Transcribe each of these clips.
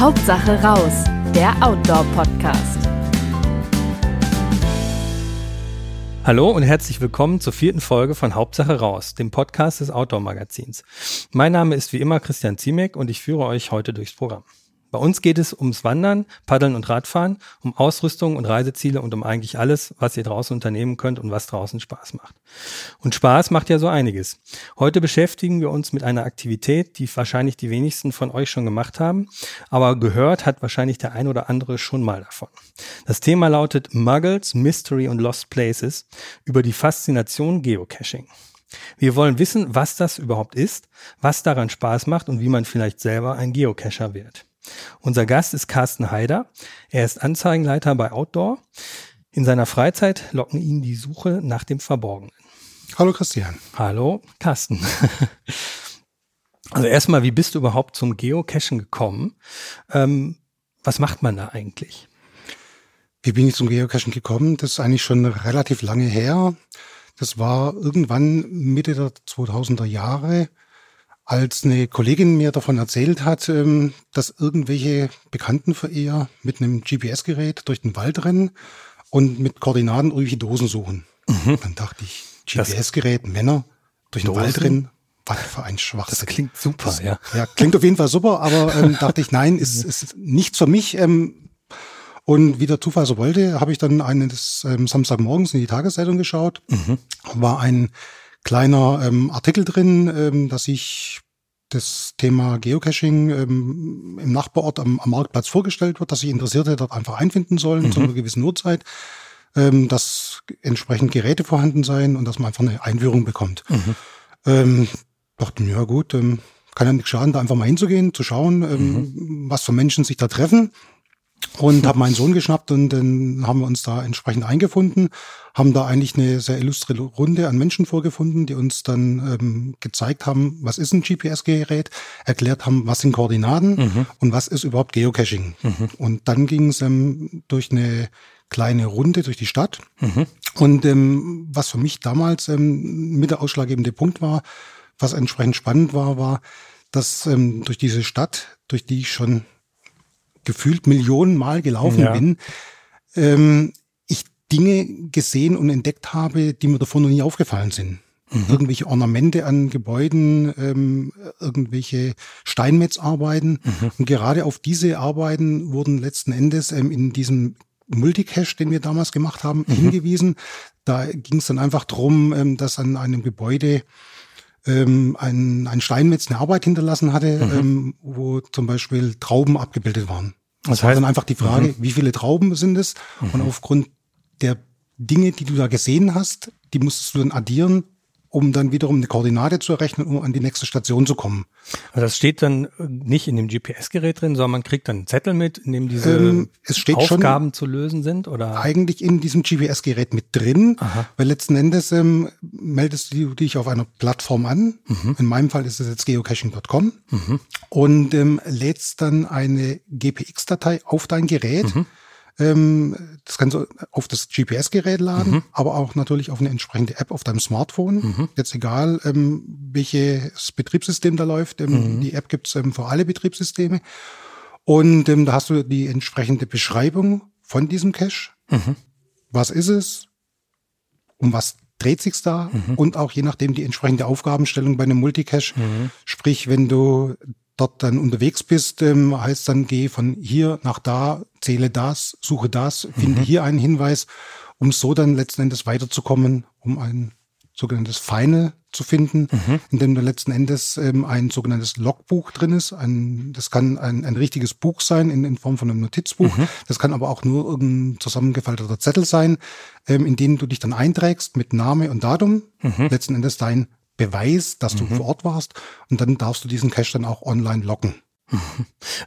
Hauptsache raus, der Outdoor-Podcast. Hallo und herzlich willkommen zur vierten Folge von Hauptsache raus, dem Podcast des Outdoor-Magazins. Mein Name ist wie immer Christian Ziemek und ich führe euch heute durchs Programm. Bei uns geht es ums Wandern, Paddeln und Radfahren, um Ausrüstung und Reiseziele und um eigentlich alles, was ihr draußen unternehmen könnt und was draußen Spaß macht. Und Spaß macht ja so einiges. Heute beschäftigen wir uns mit einer Aktivität, die wahrscheinlich die wenigsten von euch schon gemacht haben, aber gehört hat wahrscheinlich der ein oder andere schon mal davon. Das Thema lautet Muggles, Mystery und Lost Places über die Faszination Geocaching. Wir wollen wissen, was das überhaupt ist, was daran Spaß macht und wie man vielleicht selber ein Geocacher wird. Unser Gast ist Carsten Haider. Er ist Anzeigenleiter bei Outdoor. In seiner Freizeit locken ihn die Suche nach dem Verborgenen. Hallo Christian. Hallo Carsten. Also erstmal, wie bist du überhaupt zum Geocachen gekommen? Ähm, was macht man da eigentlich? Wie bin ich zum Geocachen gekommen? Das ist eigentlich schon relativ lange her. Das war irgendwann Mitte der 2000er Jahre als eine Kollegin mir davon erzählt hat, ähm, dass irgendwelche Bekannten für ihr mit einem GPS-Gerät durch den Wald rennen und mit Koordinaten irgendwelche Dosen suchen. Mhm. Dann dachte ich, GPS-Gerät, Männer durch den Wald rennen, was für ein Schwachsinn. Das klingt super, das, ja. Ja, klingt auf jeden Fall super, aber ähm, dachte ich, nein, ist, ist nichts für mich. Ähm, und wie der Zufall so wollte, habe ich dann eines ähm, Samstagmorgens in die Tageszeitung geschaut. Mhm. War ein kleiner ähm, Artikel drin, ähm, dass ich das Thema Geocaching ähm, im Nachbarort am, am, Marktplatz vorgestellt wird, dass sich Interessierte dort einfach einfinden sollen mhm. zu einer gewissen Uhrzeit, ähm, dass entsprechend Geräte vorhanden seien und dass man einfach eine Einführung bekommt. Mhm. Ähm, dachte mir, ja gut, ähm, kann ja nicht schaden, da einfach mal hinzugehen, zu schauen, ähm, mhm. was für Menschen sich da treffen und habe meinen Sohn geschnappt und dann haben wir uns da entsprechend eingefunden, haben da eigentlich eine sehr illustre Runde an Menschen vorgefunden, die uns dann ähm, gezeigt haben, was ist ein GPS-Gerät, erklärt haben, was sind Koordinaten mhm. und was ist überhaupt Geocaching. Mhm. Und dann ging es ähm, durch eine kleine Runde durch die Stadt. Mhm. Und ähm, was für mich damals ähm, mit der ausschlaggebende Punkt war, was entsprechend spannend war, war, dass ähm, durch diese Stadt, durch die ich schon gefühlt Millionen Mal gelaufen ja. bin, ähm, ich Dinge gesehen und entdeckt habe, die mir davor noch nie aufgefallen sind. Mhm. Irgendwelche Ornamente an Gebäuden, ähm, irgendwelche Steinmetzarbeiten. Mhm. Und gerade auf diese Arbeiten wurden letzten Endes ähm, in diesem Multicache, den wir damals gemacht haben, mhm. hingewiesen. Da ging es dann einfach drum, ähm, dass an einem Gebäude ähm, ein, ein Steinmetz eine Arbeit hinterlassen hatte, mhm. ähm, wo zum Beispiel Trauben abgebildet waren. Das, das heißt, war dann einfach die Frage, mhm. wie viele Trauben sind es? Mhm. Und aufgrund der Dinge, die du da gesehen hast, die musstest du dann addieren um dann wiederum eine Koordinate zu errechnen, um an die nächste Station zu kommen. Also das steht dann nicht in dem GPS-Gerät drin, sondern man kriegt dann einen Zettel mit, in dem diese ähm, Aufgaben zu lösen sind, oder? Eigentlich in diesem GPS-Gerät mit drin, Aha. weil letzten Endes ähm, meldest du dich auf einer Plattform an. Mhm. In meinem Fall ist es jetzt geocaching.com mhm. und ähm, lädst dann eine GPX-Datei auf dein Gerät. Mhm ähm, das kannst du auf das GPS-Gerät laden, mhm. aber auch natürlich auf eine entsprechende App auf deinem Smartphone. Mhm. Jetzt egal, ähm, welches Betriebssystem da läuft. Ähm, mhm. Die App gibt's ähm, für alle Betriebssysteme. Und ähm, da hast du die entsprechende Beschreibung von diesem Cache. Mhm. Was ist es? Um was dreht sich's da? Mhm. Und auch je nachdem die entsprechende Aufgabenstellung bei einem Multicache. Mhm. Sprich, wenn du dort dann unterwegs bist, ähm, heißt dann, geh von hier nach da, zähle das, suche das, finde mhm. hier einen Hinweis, um so dann letzten Endes weiterzukommen, um ein sogenanntes Final zu finden, mhm. in dem da letzten Endes ähm, ein sogenanntes Logbuch drin ist. Ein, das kann ein, ein richtiges Buch sein in, in Form von einem Notizbuch. Mhm. Das kann aber auch nur irgendein zusammengefalteter Zettel sein, ähm, in den du dich dann einträgst mit Name und Datum. Mhm. Letzten Endes dein Beweis, dass du mhm. vor Ort warst und dann darfst du diesen Cache dann auch online locken.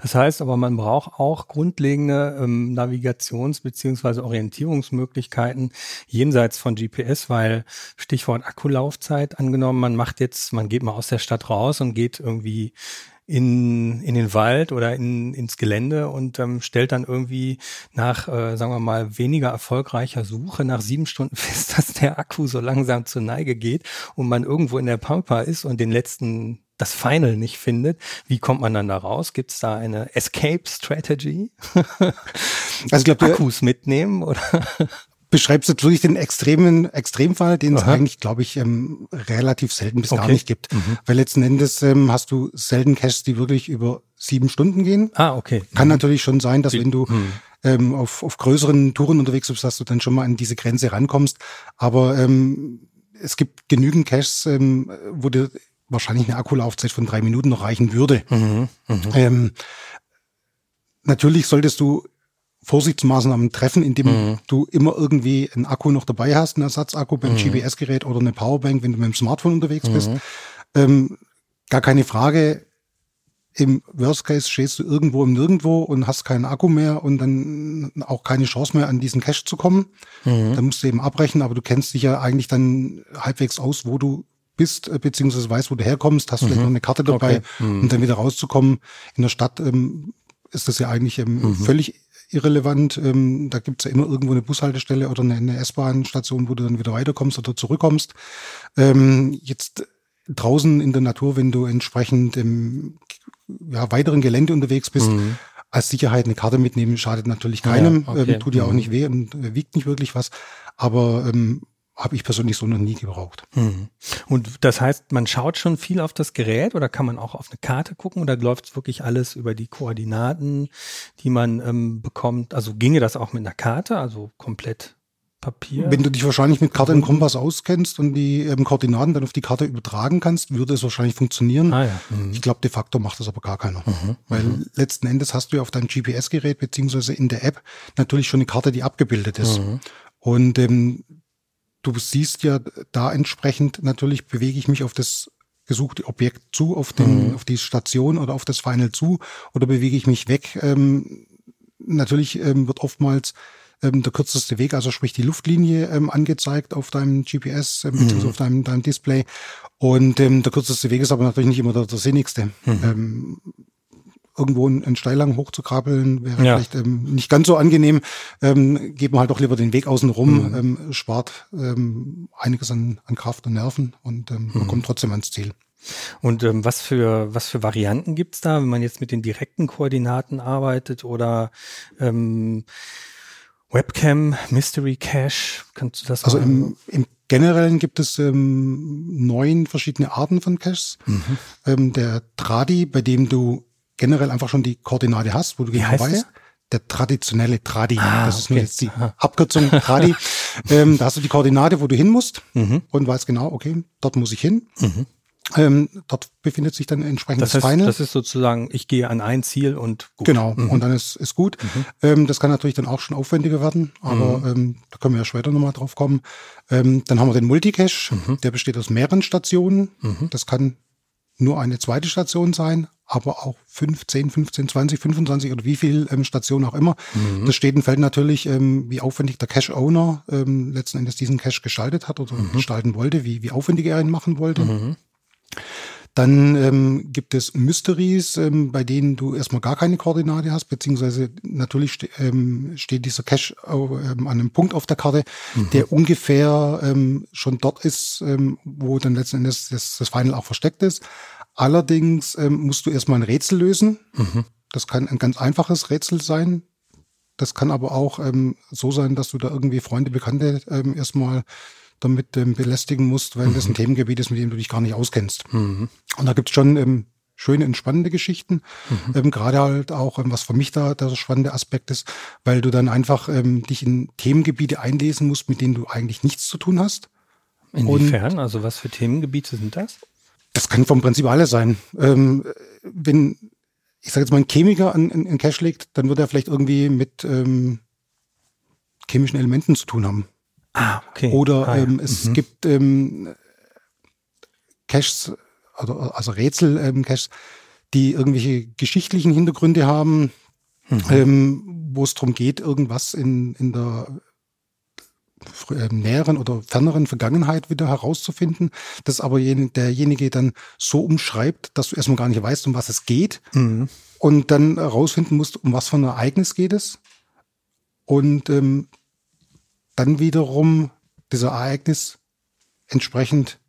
Das heißt aber, man braucht auch grundlegende ähm, Navigations- beziehungsweise Orientierungsmöglichkeiten jenseits von GPS, weil Stichwort Akkulaufzeit angenommen, man macht jetzt, man geht mal aus der Stadt raus und geht irgendwie in, in den Wald oder in, ins Gelände und ähm, stellt dann irgendwie nach, äh, sagen wir mal, weniger erfolgreicher Suche nach sieben Stunden fest, dass der Akku so langsam zur Neige geht und man irgendwo in der Pampa ist und den letzten das Final nicht findet. Wie kommt man dann da raus? Gibt es da eine Escape Strategy? Also ich glaube, Akkus mitnehmen oder? Beschreibst jetzt wirklich den extremen Extremfall, den es eigentlich, glaube ich, ähm, relativ selten bis gar Okay. nicht gibt. Weil letzten Endes ähm, hast du selten Caches, die wirklich über sieben Stunden gehen. Ah, okay. Kann natürlich schon sein, dass wenn du ähm, auf, auf größeren Touren unterwegs bist, dass du dann schon mal an diese Grenze rankommst. Aber ähm, es gibt genügend Caches, ähm, wo dir wahrscheinlich eine Akkulaufzeit von drei Minuten noch reichen würde. Ähm, natürlich solltest du Vorsichtsmaßnahmen treffen, indem du immer irgendwie einen Akku noch dabei hast, einen Ersatzakku beim GPS-Gerät oder eine Powerbank, wenn du mit dem Smartphone unterwegs bist. Ähm, gar keine Frage. Im Worst Case stehst du irgendwo im Nirgendwo und hast keinen Akku mehr und dann auch keine Chance mehr an diesen Cache zu kommen. Dann musst du eben abbrechen, aber du kennst dich ja eigentlich dann halbwegs aus, wo du bist, äh, beziehungsweise weißt, wo du herkommst, hast vielleicht noch eine Karte dabei Okay. und dann wieder rauszukommen. In der Stadt ähm, ist das ja eigentlich ähm, völlig irrelevant. Ähm, da gibt's ja immer irgendwo eine Bushaltestelle oder eine, eine S-Bahn-Station, wo du dann wieder weiterkommst oder zurückkommst. Ähm, jetzt draußen in der Natur, wenn du entsprechend im ja, weiteren Gelände unterwegs bist, als Sicherheit eine Karte mitnehmen, schadet natürlich keinem, Ja, okay. ähm, tut ja auch nicht weh und äh, wiegt nicht wirklich was. Aber ähm, habe ich persönlich so noch nie gebraucht. Mhm. Und das heißt, man schaut schon viel auf das Gerät oder kann man auch auf eine Karte gucken oder läuft wirklich alles über die Koordinaten, die man ähm, bekommt? Also ginge das auch mit einer Karte, also komplett Papier? Wenn du dich wahrscheinlich mit Karte und Kompass auskennst und die ähm, Koordinaten dann auf die Karte übertragen kannst, würde es wahrscheinlich funktionieren. ah ja. Mhm. Ich glaube, de facto macht das aber gar keiner. Weil letzten Endes hast du ja auf deinem GPS-Gerät beziehungsweise in der App natürlich schon eine Karte, die abgebildet ist. Und ähm, du siehst ja da entsprechend, natürlich bewege ich mich auf das gesuchte Objekt zu, auf, den, auf die Station oder auf das Final zu oder bewege ich mich weg. Ähm, natürlich ähm, wird oftmals ähm, der kürzeste Weg, also sprich die Luftlinie ähm, angezeigt auf deinem GPS, ähm, beziehungsweise auf deinem, deinem Display. Und ähm, der kürzeste Weg ist aber natürlich nicht immer der, der sinnigste. Ähm, irgendwo einen, einen Steilhang hochzukrabbeln wäre Ja. vielleicht ähm, nicht ganz so angenehm. Ähm, geht man halt doch lieber den Weg außen rum, ähm, spart ähm, einiges an, an Kraft und Nerven und ähm, man kommt trotzdem ans Ziel. Und ähm, was für was für Varianten gibt's da, wenn man jetzt mit den direkten Koordinaten arbeitet oder ähm, Webcam, Mystery Cache? Kannst du das Also im, im Generellen gibt es ähm, neun verschiedene Arten von Caches. Mhm. Ähm, der Tradi, bei dem du generell einfach schon die Koordinate hast, wo du genau weißt. Der traditionelle Tradi. Ah, das ist nur okay. jetzt die Abkürzung Tradi. ähm, da hast du die Koordinate, wo du hin musst Mhm. und weißt genau, okay, dort muss ich hin. Ähm, dort befindet sich dann entsprechend das das, heißt, Final. das ist sozusagen, ich gehe an ein Ziel und gut. Genau, und dann ist, ist gut. Ähm, das kann natürlich dann auch schon aufwendiger werden, aber ähm, da können wir ja später nochmal drauf kommen. Ähm, dann haben wir den Multicache, der besteht aus mehreren Stationen. Das kann nur eine zweite Station sein, aber auch 5, 10, 15, 20, 25 oder wie viel ähm, Stationen auch immer. Das steht und fällt natürlich, ähm, wie aufwendig der Cache-Owner ähm, letzten Endes diesen Cache gestaltet hat oder gestalten wollte, wie, wie aufwendig er ihn machen wollte. Dann ähm, gibt es Mysteries, ähm, bei denen du erstmal gar keine Koordinate hast, beziehungsweise natürlich ste ähm, steht dieser Cache ähm, an einem Punkt auf der Karte, der ungefähr ähm, schon dort ist, ähm, wo dann letzten Endes das, das Final auch versteckt ist. Allerdings ähm, musst du erstmal ein Rätsel lösen. Das kann ein ganz einfaches Rätsel sein. Das kann aber auch ähm, so sein, dass du da irgendwie Freunde, Bekannte ähm, erstmal damit ähm, belästigen musst, weil das ein Themengebiet ist, mit dem du dich gar nicht auskennst. Und da gibt's schon ähm, schöne, entspannende Geschichten. Ähm, Gerade halt auch, ähm, was für mich da der spannende Aspekt ist, weil du dann einfach ähm, dich in Themengebiete einlesen musst, mit denen du eigentlich nichts zu tun hast. Inwiefern? Also was für Themengebiete sind das? Das kann vom Prinzip alles sein. Ähm, wenn, ich sage jetzt mal, ein Chemiker an, an, an Cache legt, dann wird er vielleicht irgendwie mit ähm, chemischen Elementen zu tun haben. Ah, okay. Oder ah, ja. ähm, es gibt ähm, Caches, also, also Rätsel ähm, die irgendwelche geschichtlichen Hintergründe haben, ähm, wo es darum geht, irgendwas in, in der näheren oder ferneren Vergangenheit wieder herauszufinden, das aber jen- derjenige dann so umschreibt, dass du erstmal gar nicht weißt, um was es geht und dann herausfinden musst, um was für ein Ereignis geht es und ähm, dann wiederum dieser Ereignis entsprechend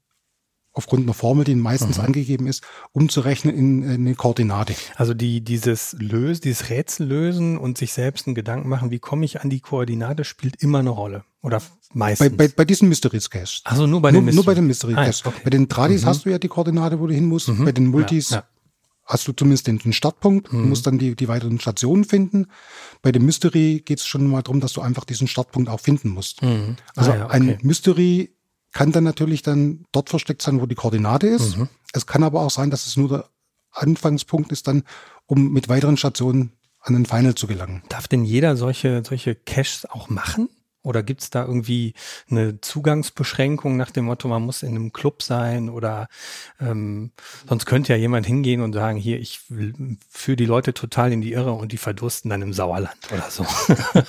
aufgrund einer Formel, die meistens mhm. angegeben ist, umzurechnen in, in eine Koordinate. Also die, dieses Lösen, dieses Rätsel lösen und sich selbst einen Gedanken machen, wie komme ich an die Koordinate, spielt immer eine Rolle. Oder meistens. Bei, bei, bei diesen Mystery Caches. Also nur bei den Mystery. Nur bei den Mystery Caches. Ah, okay. Bei den Tradis mhm. hast du ja die Koordinate, wo du hin musst. Mhm. Bei den Multis ja, ja. hast du zumindest den, den Startpunkt. Du mhm. musst dann die, die weiteren Stationen finden. Bei dem Mystery geht es schon mal darum, dass du einfach diesen Startpunkt auch finden musst. Mhm. Also ah, ja, okay. ein Mystery kann dann natürlich dann dort versteckt sein, wo die Koordinate ist. Mhm. Es kann aber auch sein, dass es nur der Anfangspunkt ist dann, um mit weiteren Stationen an den Final zu gelangen. Darf denn jeder solche, solche Caches auch machen? Oder gibt es da irgendwie eine Zugangsbeschränkung nach dem Motto, man muss in einem Club sein oder ähm, sonst könnte ja jemand hingehen und sagen, hier, ich führe die Leute total in die Irre und die verdursten dann im Sauerland oder so.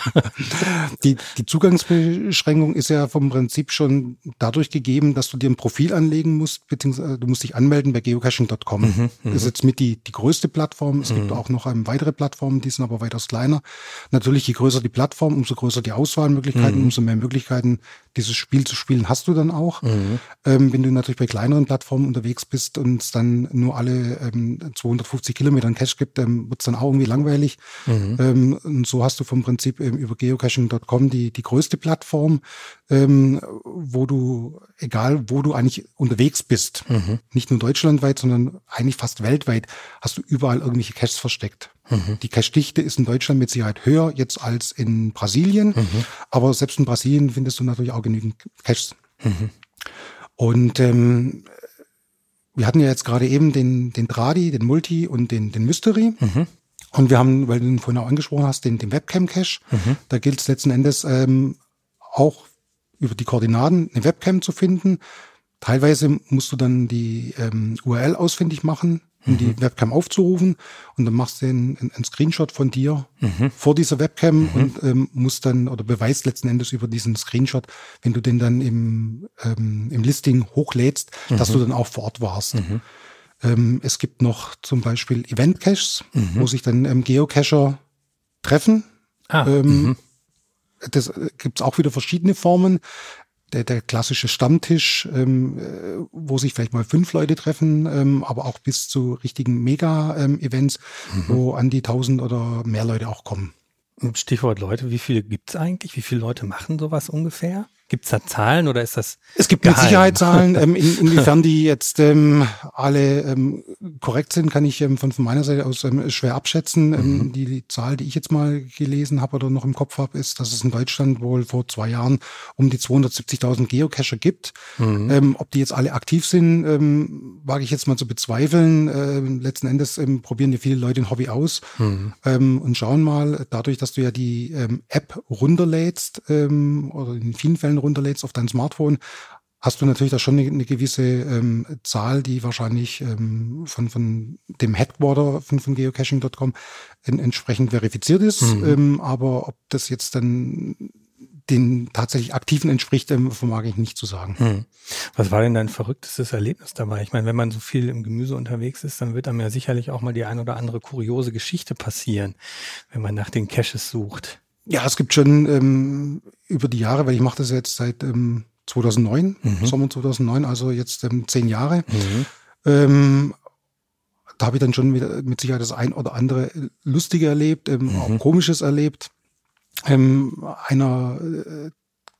die, die Zugangsbeschränkung ist ja vom Prinzip schon dadurch gegeben, dass du dir ein Profil anlegen musst, beziehungsweise du musst dich anmelden bei geocaching.com. Mhm, das ist jetzt mit die, die größte Plattform. Es mhm. gibt auch noch weitere Plattformen, die sind aber weitaus kleiner. Natürlich, je größer die Plattform, umso größer die Auswahlmöglichkeiten. Möglichkeiten, mhm. umso mehr Möglichkeiten, dieses Spiel zu spielen, hast du dann auch. Mhm. Ähm, wenn du natürlich bei kleineren Plattformen unterwegs bist und es dann nur alle ähm, 250 Kilometer Cache gibt, ähm, wird es dann auch irgendwie langweilig. Mhm. Ähm, und so hast du vom Prinzip ähm, über geocaching.com die, die größte Plattform, ähm, wo du, egal wo du eigentlich unterwegs bist, mhm. nicht nur deutschlandweit, sondern eigentlich fast weltweit, hast du überall irgendwelche Caches versteckt. Mhm. Die Cache-Dichte ist in Deutschland mit Sicherheit höher jetzt als in Brasilien, mhm. aber selbst in Brasilien findest du natürlich auch genügend Caches. Mhm. Und ähm, wir hatten ja jetzt gerade eben den, den Tradi, den Multi und den, den Mystery. Mhm. Und wir haben, weil du ihn vorhin auch angesprochen hast, den, den Webcam-Cache. Mhm. Da gilt es letzten Endes ähm, auch über die Koordinaten eine Webcam zu finden. Teilweise musst du dann die ähm, URL ausfindig machen, um mhm. die Webcam aufzurufen und dann machst du einen, einen Screenshot von dir mhm. vor dieser Webcam mhm. und ähm, musst dann oder beweist letzten Endes über diesen Screenshot, wenn du den dann im, ähm, im Listing hochlädst, dass du mhm. dann auch vor Ort warst. Mhm. Ähm, es gibt noch zum Beispiel Event-Caches, mhm. wo sich dann ähm, Geocacher treffen. Ah, ähm, das äh, gibt es auch wieder verschiedene Formen der, der klassische Stammtisch, ähm, äh, wo sich vielleicht mal fünf Leute treffen, ähm, aber auch bis zu richtigen Mega-Events, ähm, mhm. wo an die tausend oder mehr Leute auch kommen. Stichwort Leute, wie viele gibt's eigentlich? Wie viele Leute machen sowas ungefähr? Gibt es da Zahlen oder ist das? Es gibt geheim? mit Sicherheit Zahlen. Ähm, in, inwiefern die jetzt ähm, alle ähm, korrekt sind, kann ich ähm, von, von meiner Seite aus ähm, schwer abschätzen. Ähm, mhm. die, die Zahl, die ich jetzt mal gelesen habe oder noch im Kopf habe, ist, dass es in Deutschland wohl vor zwei Jahren um die 270.000 Geocacher gibt. Mhm. Ähm, ob die jetzt alle aktiv sind, ähm, wage ich jetzt mal zu bezweifeln. Ähm, letzten Endes ähm, probieren ja viele Leute ein Hobby aus mhm. ähm, und schauen mal, dadurch, dass du ja die ähm, App runterlädst ähm, oder in vielen Fällen Dateien runterlädst auf dein Smartphone, hast du natürlich da schon eine, eine gewisse ähm, Zahl, die wahrscheinlich ähm, von, von dem Headquarter von, von geocaching.com en, entsprechend verifiziert ist. Mhm. Ähm, aber ob das jetzt dann den tatsächlich Aktiven entspricht, ähm, vermag ich nicht zu sagen. Mhm. Was war denn dein verrücktestes Erlebnis dabei? Ich meine, wenn man so viel im Gemüse unterwegs ist, dann wird einem ja sicherlich auch mal die ein oder andere kuriose Geschichte passieren, wenn man nach den Caches sucht. Ja, es gibt schon ähm, über die Jahre, weil ich mache das jetzt seit ähm, 2009, mhm. Sommer 2009, also jetzt ähm, zehn Jahre. Mhm. Ähm, da habe ich dann schon wieder mit Sicherheit das ein oder andere Lustige erlebt, ähm, mhm. auch Komisches erlebt. Ähm, einer äh,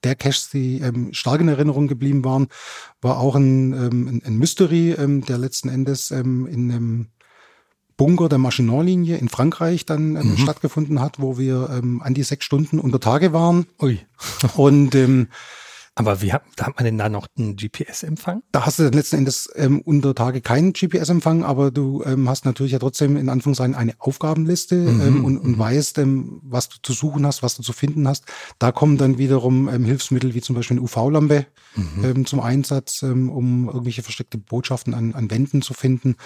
der Caches, die ähm, stark in Erinnerung geblieben waren, war auch ein, ähm, ein, Mystery, ähm, der letzten Endes in einem Bunker der Maginot-Linie in Frankreich dann ähm, mhm. stattgefunden hat, wo wir ähm, an die sechs Stunden unter Tage waren. Ui. Und ähm, aber wie hat, da hat man denn da noch einen GPS-Empfang? Da hast du dann letzten Endes ähm, unter Tage keinen GPS-Empfang, aber du ähm, hast natürlich ja trotzdem in Anführungszeichen eine Aufgabenliste mhm, ähm, und, und mhm. weißt, ähm, was du zu suchen hast, was du zu finden hast. Da kommen dann wiederum ähm, Hilfsmittel wie zum Beispiel eine UV-Lampe mhm. ähm, zum Einsatz, ähm, um irgendwelche versteckte Botschaften an, an Wänden zu finden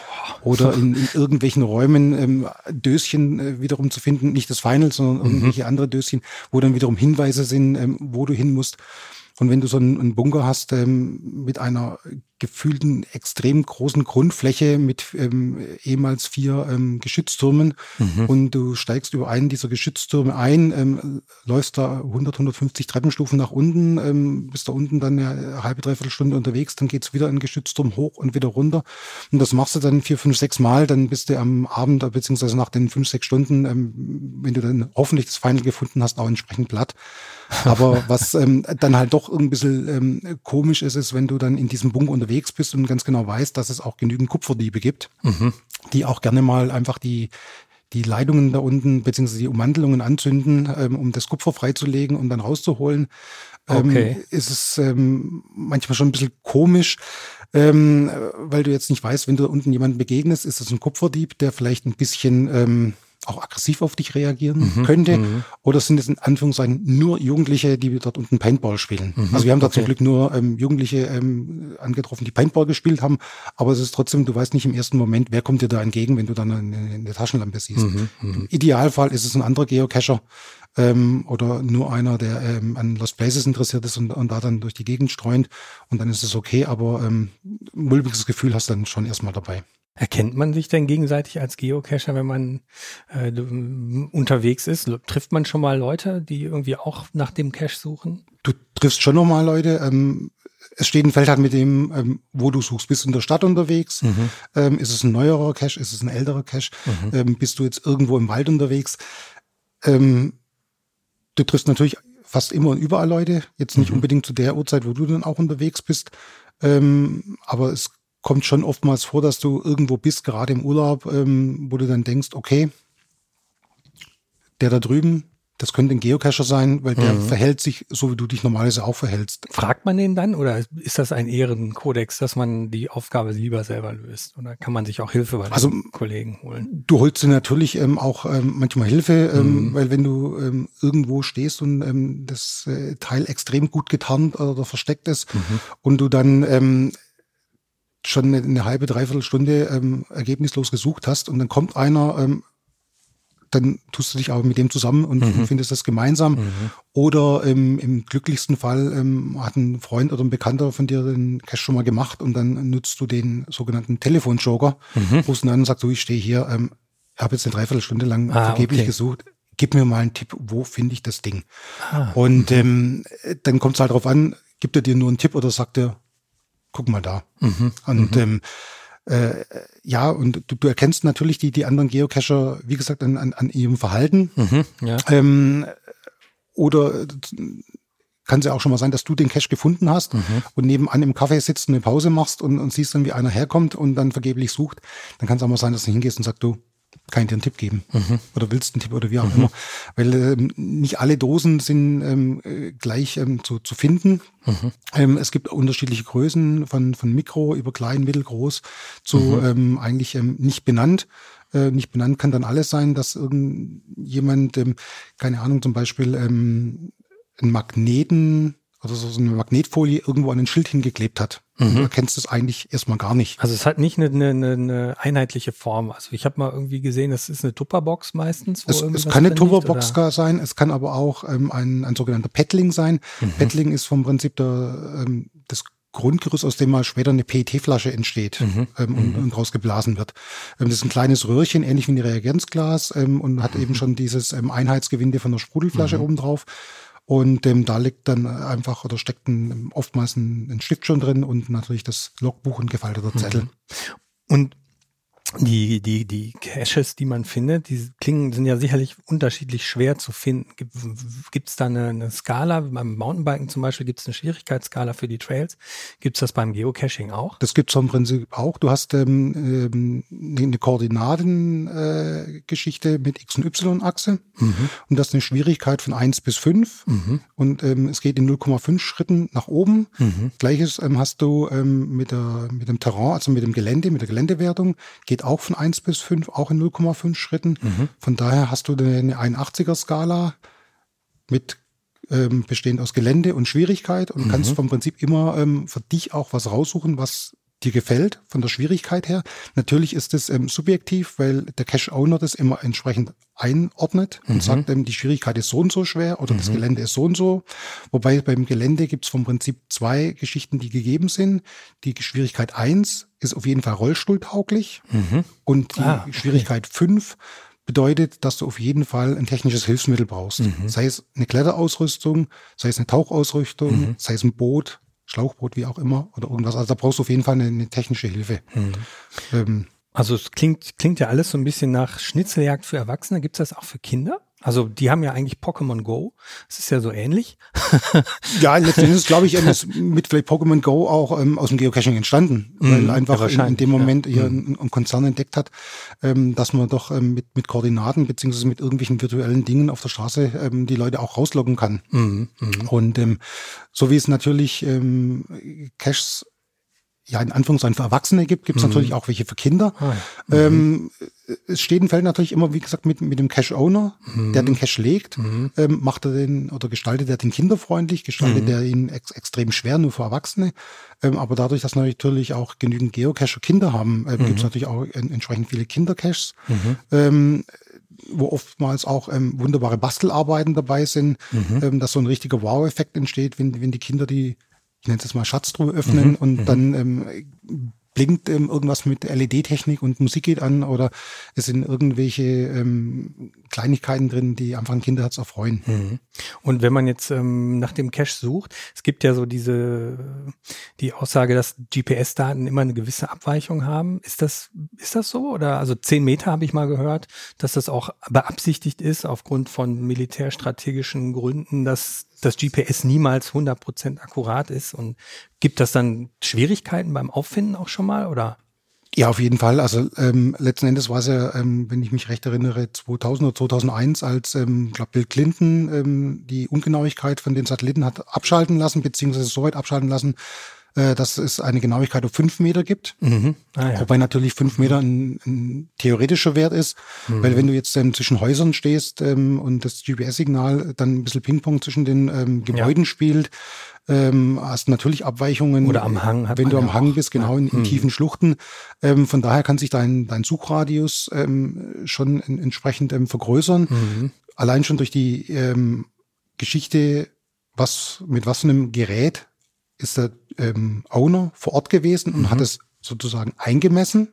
oder in, in irgendwelchen Räumen ähm, Döschen äh, wiederum zu finden, nicht das Final, sondern mhm. irgendwelche andere Döschen, wo dann wiederum Hinweise sind, ähm, wo du hin musst. Und wenn du so einen, Bunker hast ähm, mit einer gefühlten extrem großen Grundfläche mit ähm, ehemals vier ähm, Geschütztürmen mhm. und du steigst über einen dieser Geschütztürme ein, ähm, läufst da 100, 150 Treppenstufen nach unten, ähm, bist da unten dann eine halbe, dreiviertel Stunde unterwegs, dann geht's wieder in den Geschützturm hoch und wieder runter und das machst du dann vier, fünf, sechs Mal, dann bist du am Abend beziehungsweise nach den fünf, sechs Stunden, ähm, wenn du dann hoffentlich das Final gefunden hast, auch entsprechend platt. Aber was ähm, dann halt doch ein bisschen ähm, komisch ist, ist, wenn du dann in diesem Bunker unterwegs bist und ganz genau weißt, dass es auch genügend Kupferdiebe gibt, mhm. die auch gerne mal einfach die die Leitungen da unten beziehungsweise die Ummantelungen anzünden, ähm, um das Kupfer freizulegen und dann rauszuholen. Ähm, okay. ist es ähm, manchmal schon ein bisschen komisch, ähm, weil du jetzt nicht weißt, wenn du da unten jemanden begegnest, ist es ein Kupferdieb, der vielleicht ein bisschen ähm, auch aggressiv auf dich reagieren mhm, könnte? Mhm. Oder sind es in Anführungszeichen nur Jugendliche, die dort unten Paintball spielen? Mhm, also wir haben da okay. zum Glück nur ähm, Jugendliche ähm, angetroffen, die Paintball gespielt haben, aber es ist trotzdem, du weißt nicht im ersten Moment, wer kommt dir da entgegen, wenn du dann eine, eine Taschenlampe siehst. Mhm, mhm. Im Idealfall ist es ein anderer Geocacher ähm, oder nur einer, der ähm, an Lost Places interessiert ist und, und da dann durch die Gegend streunt und dann ist es okay, aber ähm, mulmiges Gefühl hast du dann schon erstmal dabei. Erkennt man sich denn gegenseitig als Geocacher, wenn man äh, unterwegs ist? Trifft man schon mal Leute, die irgendwie auch nach dem Cache suchen? Du triffst schon noch mal Leute. Ähm, es steht ein Feld halt mit dem, ähm, wo du suchst. Bist du in der Stadt unterwegs? Mhm. Ähm, ist es ein neuerer Cache? Ist es ein älterer Cache? Mhm. Ähm, bist du jetzt irgendwo im Wald unterwegs? Ähm, du triffst natürlich fast immer und überall Leute. Jetzt nicht mhm. unbedingt zu der Uhrzeit, wo du dann auch unterwegs bist. Ähm, aber es kommt schon oftmals vor, dass du irgendwo bist, gerade im Urlaub, ähm, wo du dann denkst, okay, der da drüben, das könnte ein Geocacher sein, weil der mhm. verhält sich so, wie du dich normalerweise auch verhältst. Fragt man den dann oder ist das ein Ehrenkodex, dass man die Aufgabe lieber selber löst? Oder kann man sich auch Hilfe bei also, Kollegen holen? Du holst dir natürlich ähm, auch ähm, manchmal Hilfe, ähm, mhm. weil wenn du ähm, irgendwo stehst und ähm, das äh, Teil extrem gut getarnt oder versteckt ist mhm. und du dann ähm, schon eine, eine halbe, dreiviertel Stunde ähm, ergebnislos gesucht hast und dann kommt einer, ähm, dann tust du dich aber mit dem zusammen und mhm. findest das gemeinsam. Mhm. Oder ähm, im glücklichsten Fall ähm, hat ein Freund oder ein Bekannter von dir den Cache schon mal gemacht und dann nutzt du den sogenannten Telefonjoker, mhm. rufst ihn an und sagst, so, ich stehe hier, ähm, habe jetzt eine Dreiviertelstunde lang ah, vergeblich okay. gesucht, gib mir mal einen Tipp, wo finde ich das Ding? Ah, und ähm, dann kommt es halt drauf an, gibt er dir nur einen Tipp oder sagt er, guck mal da. Mhm. Und mhm. Ähm, äh, ja, und du, du erkennst natürlich die, die anderen Geocacher, wie gesagt, an, an, an ihrem Verhalten. Mhm, ja. ähm, oder kann es ja auch schon mal sein, dass du den Cache gefunden hast mhm. und nebenan im Café sitzt, eine Pause machst und, und siehst dann, wie einer herkommt und dann vergeblich sucht. Dann kann es auch mal sein, dass du hingehst und sagst, du, kann ich dir einen Tipp geben mhm. oder willst einen Tipp oder wie auch mhm. immer. Weil ähm, nicht alle Dosen sind ähm, äh, gleich ähm, zu, zu finden. Mhm. Ähm, es gibt unterschiedliche Größen von, von Mikro über klein, mittelgroß zu mhm. ähm, eigentlich ähm, nicht benannt. Äh, nicht benannt kann dann alles sein, dass irgendjemand, keine Ahnung, zum Beispiel einen Magneten oder so eine Magnetfolie irgendwo an ein Schild hingeklebt hat. Mhm. Du erkennst es eigentlich erstmal gar nicht. Also es hat nicht eine, eine, eine einheitliche Form. Also ich habe mal irgendwie gesehen, das ist eine Tupperbox meistens. es, es kann eine Tupperbox liegt, sein, es kann aber auch ähm, ein, ein sogenannter Paddling sein. Mhm. Paddling ist vom Prinzip der, ähm, das Grundgerüst, aus dem mal später eine PET-Flasche entsteht mhm. ähm, und, mhm. und rausgeblasen wird. Ähm, das ist ein kleines Röhrchen, ähnlich wie ein Reagenzglas ähm, und hat mhm. eben schon dieses ähm, Einheitsgewinde von der Sprudelflasche mhm. oben drauf. Und ähm, da liegt dann einfach oder steckt ein, oftmals ein, ein Stift schon drin und natürlich das Logbuch und gefalteter Zettel. Mhm. Und die, die, die Caches, die man findet, die klingen, sind ja sicherlich unterschiedlich schwer zu finden. Gibt es da eine, eine Skala? Beim Mountainbiken zum Beispiel gibt es eine Schwierigkeitsskala für die Trails. Gibt es das beim Geocaching auch? Das gibt es im Prinzip auch. Du hast ähm, ähm, eine Koordinatengeschichte äh, mit X- und Y-Achse. Mhm. Und das ist eine Schwierigkeit von eins bis fünf mhm. Und ähm, es geht in 0,5 Schritten nach oben. Mhm. Gleiches ähm, hast du ähm, mit, der, mit dem Terrain, also mit dem Gelände, mit der Geländewertung, geht geht auch von 1 bis 5, auch in 0,5 Schritten. Mhm. Von daher hast du eine 81er-Skala mit ähm, bestehend aus Gelände und Schwierigkeit und mhm. kannst vom Prinzip immer ähm, für dich auch was raussuchen, was dir gefällt, von der Schwierigkeit her. Natürlich ist es ähm, subjektiv, weil der Cache-Owner das immer entsprechend einordnet und Mhm. sagt, ähm, die Schwierigkeit ist so und so schwer oder das Gelände ist so und so. Wobei beim Gelände gibt es vom Prinzip zwei Geschichten, die gegeben sind. Die Schwierigkeit eins ist auf jeden Fall rollstuhltauglich und die Ah, okay. Schwierigkeit fünf bedeutet, dass du auf jeden Fall ein technisches Hilfsmittel brauchst. Sei es eine Kletterausrüstung, sei es eine Tauchausrüstung, sei es ein Boot, Schlauchboot, wie auch immer, oder irgendwas. Also da brauchst du auf jeden Fall eine, eine technische Hilfe. Ähm, Also es klingt, klingt ja alles so ein bisschen nach Schnitzeljagd für Erwachsene. Gibt es das auch für Kinder? Also die haben ja eigentlich Pokémon Go. Das ist ja so ähnlich. ja, letzten Endes glaube ich, ähm, ist mit vielleicht Pokémon Go auch ähm, aus dem Geocaching entstanden, weil ja, einfach in, in wahrscheinlich, dem ja. Moment hier ein, ein Konzern entdeckt hat, ähm, dass man doch ähm, mit, mit Koordinaten beziehungsweise mit irgendwelchen virtuellen Dingen auf der Straße ähm, die Leute auch rausloggen kann. Und ähm, so wie es natürlich ähm, Caches ja in Anführungszeichen für Erwachsene gibt, gibt es natürlich auch welche für Kinder. Ah, ja. Ähm, es steht und fällt natürlich immer, wie gesagt, mit, mit dem Cache-Owner, der den Cache legt. Ähm, macht er den oder gestaltet er den kinderfreundlich, gestaltet er ihn ex extrem schwer nur für Erwachsene. Ähm, aber dadurch, dass natürlich auch genügend Geocacher Kinder haben, ähm, gibt es natürlich auch en entsprechend viele Kindercaches. Ähm, wo oftmals auch ähm, wunderbare Bastelarbeiten dabei sind, ähm, dass so ein richtiger Wow-Effekt entsteht, wenn, wenn die Kinder die, ich nenne es jetzt mal Schatztruhe öffnen und dann ähm, blinkt ähm, irgendwas mit LED-Technik und Musik geht an oder es sind irgendwelche ähm, Kleinigkeiten drin, die einfach ein Kinderherz erfreuen. Mhm. Und wenn man jetzt ähm, nach dem Cache sucht, es gibt ja so diese die Aussage, dass GPS-Daten immer eine gewisse Abweichung haben. Ist das ist das so oder also zehn Meter habe ich mal gehört, dass das auch beabsichtigt ist aufgrund von militärstrategischen Gründen, dass das GPS niemals 100% akkurat ist und gibt das dann Schwierigkeiten beim Auffinden auch schon mal oder? Ja, auf jeden Fall. Also ähm, letzten Endes war es ja, ähm, wenn ich mich recht erinnere, 2000 oder 2001, als ähm, glaub Bill Clinton ähm, die Ungenauigkeit von den Satelliten hat abschalten lassen, beziehungsweise so weit abschalten lassen, äh, dass es eine Genauigkeit auf fünf Meter gibt. Mhm. Ah, ja. Wobei natürlich fünf Meter ein, ein theoretischer Wert ist, weil wenn du jetzt ähm, zwischen Häusern stehst ähm, und das GPS-Signal dann ein bisschen Ping-Pong zwischen den ähm, Gebäuden spielt, ähm, hast du natürlich Abweichungen. Oder am Hang Wenn du ja am Hang auch, bist, genau, in, in tiefen Schluchten. Ähm, von daher kann sich dein, dein Suchradius ähm, schon en, entsprechend ähm, vergrößern. Allein schon durch die ähm, Geschichte, was mit was für einem Gerät ist der ähm, Owner vor Ort gewesen und hat es sozusagen eingemessen.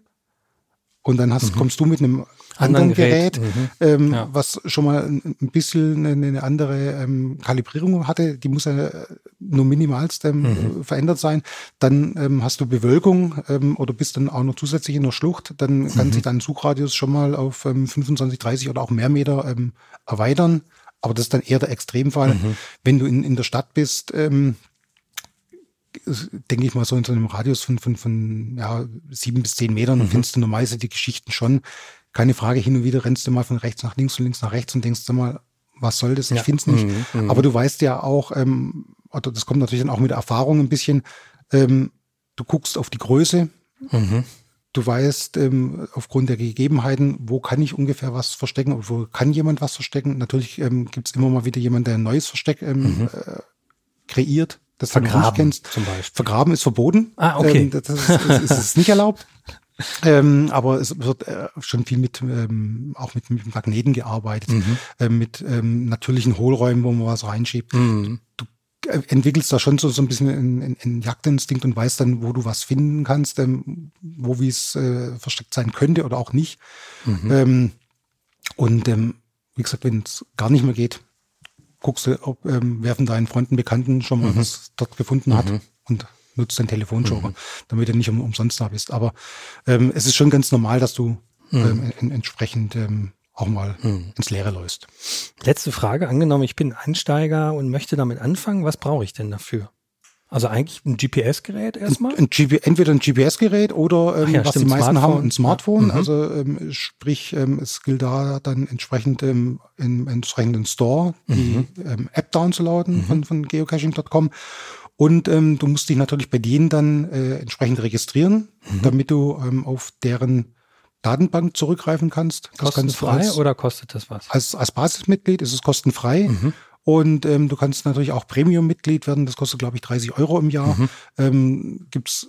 Und dann hast, kommst du mit einem anderen, Anderen Gerät, mhm. ähm, Ja. was schon mal ein ein bisschen eine, eine andere ähm, Kalibrierung hatte. Die muss ja äh, nur minimalst ähm, Mhm. verändert sein. Dann ähm, hast du Bewölkung ähm, oder bist dann auch noch zusätzlich in der Schlucht. Dann Mhm. kann sich dein Suchradius schon mal auf ähm, 25, 30 oder auch mehr Meter ähm, erweitern. Aber das ist dann eher der Extremfall. Mhm. Wenn du in, in der Stadt bist, ähm, denke ich mal, so in so einem Radius von, von, von ja, sieben bis zehn Metern, dann findest du normalerweise die Geschichten schon. Keine Frage, hin und wieder rennst du mal von rechts nach links und links nach rechts und denkst du mal, was soll das? Ich Ja. finde es nicht. Mhm, Aber du weißt ja auch, ähm, oder das kommt natürlich dann auch mit Erfahrung ein bisschen, ähm, du guckst auf die Größe, Mhm. du weißt ähm, aufgrund der Gegebenheiten, wo kann ich ungefähr was verstecken und wo kann jemand was verstecken. Natürlich ähm, gibt es immer mal wieder jemand, der ein neues Versteck ähm, äh, kreiert, das du noch nicht. Vergraben kennst. zum Beispiel. Vergraben ist verboten. Ah, okay. Ähm, das, ist, ist, ist nicht erlaubt. Ähm, aber es wird äh, schon viel mit ähm, auch mit, mit Magneten gearbeitet, Mhm. ähm, mit ähm, natürlichen Hohlräumen, wo man was reinschiebt. Mhm. Du äh, entwickelst da schon so, so ein bisschen einen, einen- einen Jagdinstinkt und weißt dann, wo du was finden kannst, ähm, wo wie es äh, versteckt sein könnte oder auch nicht. Mhm. Ähm, und ähm, wie gesagt, wenn es gar nicht mehr geht, guckst du, ob ähm, wer von deinen Freunden, Bekannten schon mal was dort gefunden hat und nutzt deinen Telefonjoker, damit du nicht um, umsonst da bist. Aber ähm, es ist schon ganz normal, dass du ähm, en, entsprechend ähm, auch mal ins Leere läufst. Letzte Frage, angenommen, ich bin Einsteiger und möchte damit anfangen, was brauche ich denn dafür? Also eigentlich ein GPS-Gerät erstmal? Ein GP, entweder ein GPS-Gerät oder ähm, ja, was stimmt, die meisten Smartphone. haben, ein Smartphone. Ja. Mhm. Also ähm, sprich, ähm, es gilt da dann entsprechend ähm, im entsprechenden Store die Mhm. ähm, App downzuladen von, von geocaching.com. Und ähm, du musst dich natürlich bei denen dann äh, entsprechend registrieren, Mhm. damit du ähm, auf deren Datenbank zurückgreifen kannst. Das kannst Kostenfrei als, oder kostet das was? als, als Basismitglied ist es kostenfrei. Mhm. Und ähm, du kannst natürlich auch Premium-Mitglied werden. Das kostet, glaube ich, 30 Euro im Jahr. Mhm. Ähm, gibt's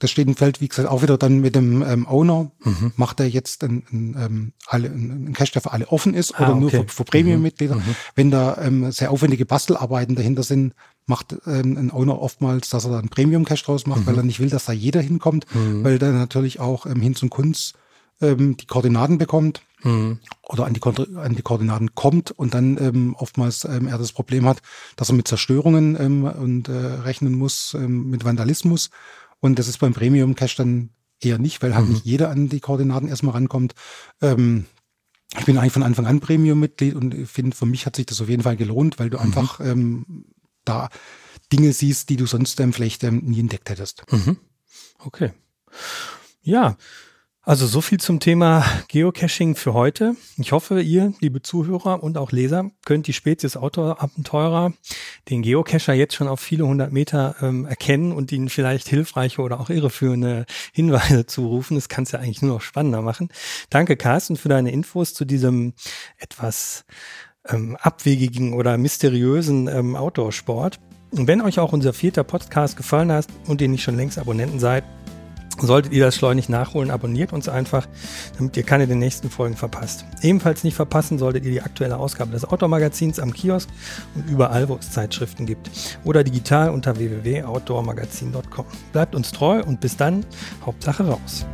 das steht im Feld, wie gesagt, auch wieder dann mit dem ähm, Owner. Mhm. Macht er jetzt ein, ein, ähm, alle, ein Cache, der für alle offen ist ah, oder okay. nur für, für Premium-Mitglieder. Mhm. Wenn da ähm, sehr aufwendige Bastelarbeiten dahinter sind, macht ähm, ein Owner oftmals, dass er da ein Premium-Cache draus macht, mhm. weil er nicht will, dass da jeder hinkommt, mhm. weil der natürlich auch ähm, hin zum Kunst ähm, die Koordinaten bekommt mhm. oder an die, an die Koordinaten kommt und dann ähm, oftmals ähm, er das Problem hat, dass er mit Zerstörungen ähm, und äh, rechnen muss, ähm, mit Vandalismus und das ist beim Premium Cache dann eher nicht, weil halt mhm. nicht jeder an die Koordinaten erstmal rankommt. Ähm, ich bin eigentlich von Anfang an Premium-Mitglied und finde, für mich hat sich das auf jeden Fall gelohnt, weil du mhm. einfach ähm, da Dinge siehst, die du sonst ähm, vielleicht ähm, nie entdeckt hättest. Mhm. Okay. Ja, also so viel zum Thema Geocaching für heute. Ich hoffe, ihr, liebe Zuhörer und auch Leser, könnt die Spezies Outdoor-Abenteurer, den Geocacher jetzt schon auf viele hundert Meter ähm, erkennen und ihnen vielleicht hilfreiche oder auch irreführende Hinweise zurufen. Das kann es ja eigentlich nur noch spannender machen. Danke, Carsten, für deine Infos zu diesem etwas ähm, abwegigen oder mysteriösen ähm, Outdoor-Sport. Und wenn euch auch unser vierter Podcast gefallen hat und ihr nicht schon längst Abonnenten seid, Solltet ihr das schleunig nachholen, abonniert uns einfach, damit ihr keine der nächsten Folgen verpasst. Ebenfalls nicht verpassen solltet ihr die aktuelle Ausgabe des Outdoor-Magazins am Kiosk und überall, wo es Zeitschriften gibt. Oder digital unter www.outdoormagazin.com. Bleibt uns treu und bis dann, Hauptsache raus.